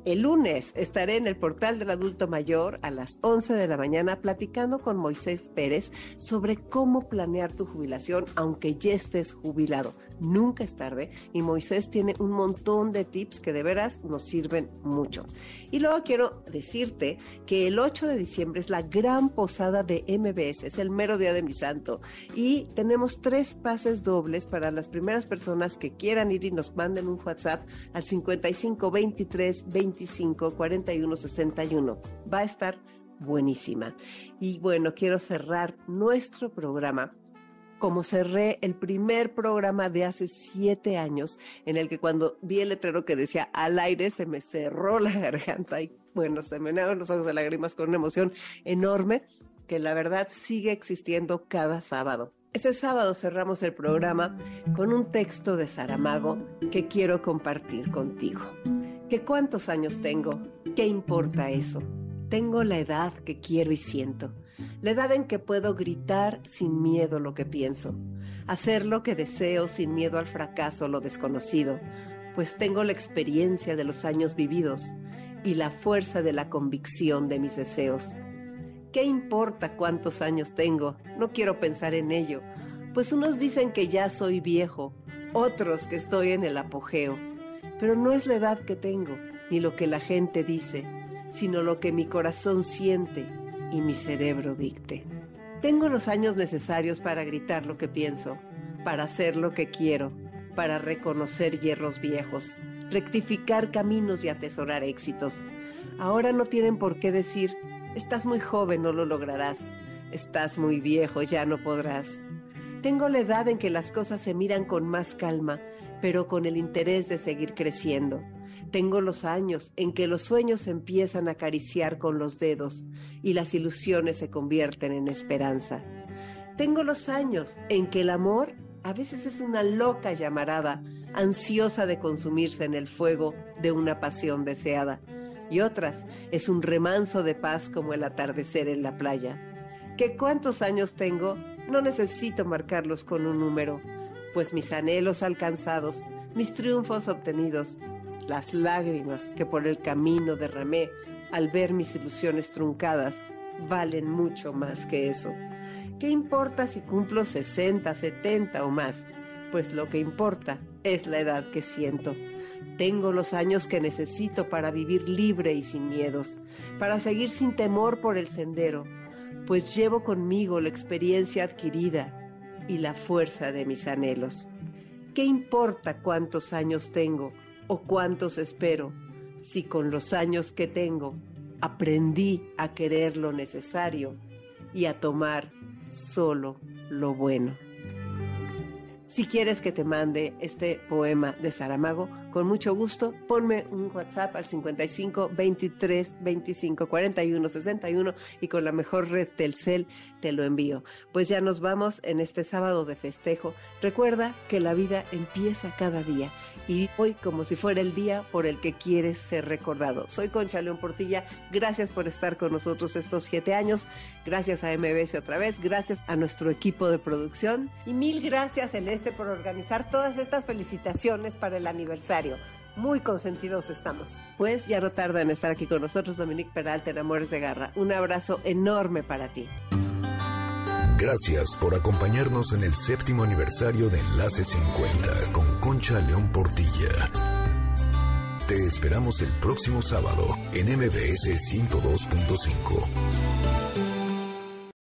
El lunes estaré en el portal del adulto mayor a las 11 de la mañana platicando con Moisés Pérez sobre cómo planear tu jubilación aunque ya estés jubilado. Nunca es tarde y Moisés tiene un montón de tips que de veras nos sirven mucho. Y luego quiero decirte que el 8 de diciembre es la gran posada de MBS, es el mero día de mi santo y tenemos tres pases dobles para las primeras personas que quieran ir y nos manden un WhatsApp al 55 23 25 41 61. Va a estar buenísima. Y bueno, quiero cerrar nuestro programa como cerré el primer programa de hace siete años, en el que cuando vi el letrero que decía al aire se me cerró la garganta y bueno, se me negaron los ojos de lágrimas con una emoción enorme que la verdad sigue existiendo cada sábado. Ese sábado cerramos el programa con un texto de Saramago que quiero compartir contigo. ¿Qué cuántos años tengo? ¿Qué importa eso? Tengo la edad que quiero y siento, la edad en que puedo gritar sin miedo lo que pienso, hacer lo que deseo sin miedo al fracaso lo desconocido, pues tengo la experiencia de los años vividos y la fuerza de la convicción de mis deseos. ¿Qué importa cuántos años tengo? No quiero pensar en ello, pues unos dicen que ya soy viejo, otros que estoy en el apogeo, pero no es la edad que tengo, ni lo que la gente dice, sino lo que mi corazón siente y mi cerebro dicte. Tengo los años necesarios para gritar lo que pienso, para hacer lo que quiero, para reconocer hierros viejos, rectificar caminos y atesorar éxitos. Ahora no tienen por qué decir, estás muy joven, no lo lograrás, estás muy viejo, ya no podrás. Tengo la edad en que las cosas se miran con más calma, pero con el interés de seguir creciendo. Tengo los años en que los sueños empiezan a acariciar con los dedos y las ilusiones se convierten en esperanza. Tengo los años en que el amor a veces es una loca llamarada, ansiosa de consumirse en el fuego de una pasión deseada, y otras es un remanso de paz como el atardecer en la playa. ¿Qué cuántos años tengo? No necesito marcarlos con un número, pues mis anhelos alcanzados, mis triunfos obtenidos, las lágrimas que por el camino derramé al ver mis ilusiones truncadas, valen mucho más que eso. ¿Qué importa si cumplo 60, 70 o más? Pues lo que importa es la edad que siento. Tengo los años que necesito para vivir libre y sin miedos, para seguir sin temor por el sendero, pues llevo conmigo la experiencia adquirida y la fuerza de mis anhelos. ¿Qué importa cuántos años tengo o cuántos espero si con los años que tengo aprendí a querer lo necesario y a tomar solo lo bueno? Si quieres que te mande este poema de Saramago, con mucho gusto, ponme un WhatsApp al 55 23 25 41 61 y con la mejor red Telcel te lo envío. Pues ya nos vamos en este sábado de festejo. Recuerda que la vida empieza cada día y hoy como si fuera el día por el que quieres ser recordado. Soy Concha León Portilla, gracias por estar con nosotros estos siete años, gracias a MBS otra vez, gracias a nuestro equipo de producción y mil gracias Celeste por organizar todas estas felicitaciones para el aniversario. Muy consentidos estamos. Pues ya no tarda en estar aquí con nosotros Dominique Peralta en Amores de Garra. Un abrazo enorme para ti. Gracias por acompañarnos en el séptimo aniversario de Enlace 50 con Concha León Portilla. Te esperamos el próximo sábado en MBS 102.5.